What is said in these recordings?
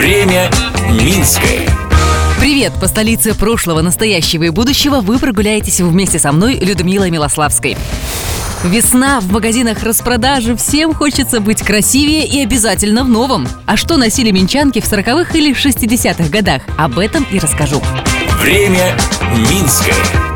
Время Минское. Привет! По столице прошлого, настоящего и будущего вы прогуляетесь вместе со мной, Людмилой Милославской. Весна, в магазинах распродажи, всем хочется быть красивее и обязательно в новом. А что носили минчанки в 40-х или 60-х годах? Об этом и расскажу. Время Минское.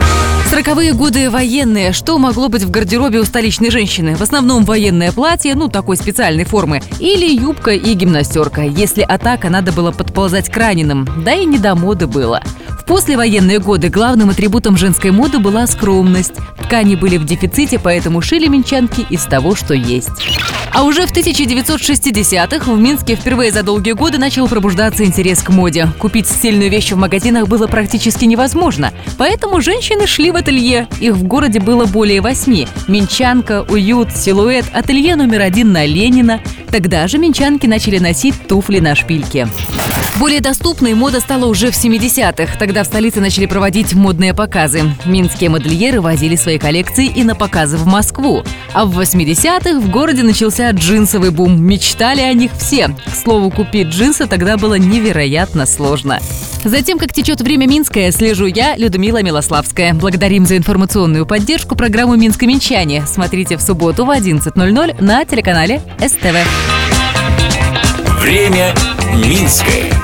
Сороковые годы военные. Что могло быть в гардеробе у столичной женщины? В основном военное платье, ну, такой специальной формы, или юбка и гимнастерка. Если атака, надо было подползать к раненым. Да и не до моды было. В послевоенные годы главным атрибутом женской моды была скромность. Ткани были в дефиците, поэтому шили минчанки из того, что есть. А уже в 1960-х в Минске впервые за долгие годы начал пробуждаться интерес к моде. Купить стильную вещь в магазинах было практически невозможно. Поэтому женщины шли в ателье. Их в городе было более восьми. Минчанка, уют, силуэт, ателье номер один на Ленина. Тогда же минчанки начали носить туфли на шпильке. Более доступной мода стала уже в 70-х. Тогда в столице начали проводить модные показы. Минские модельеры возили свои коллекции и на показы в Москву. А в 80-х в городе начался джинсовый бум. Мечтали о них все. К слову, купить джинсы тогда было невероятно сложно. Затем, как течет время Минское, слежу я, Людмила Милославская. Благодарим за информационную поддержку программу «Минско-Минчане». Смотрите в субботу в 11.00 на телеканале СТВ. Время Минское.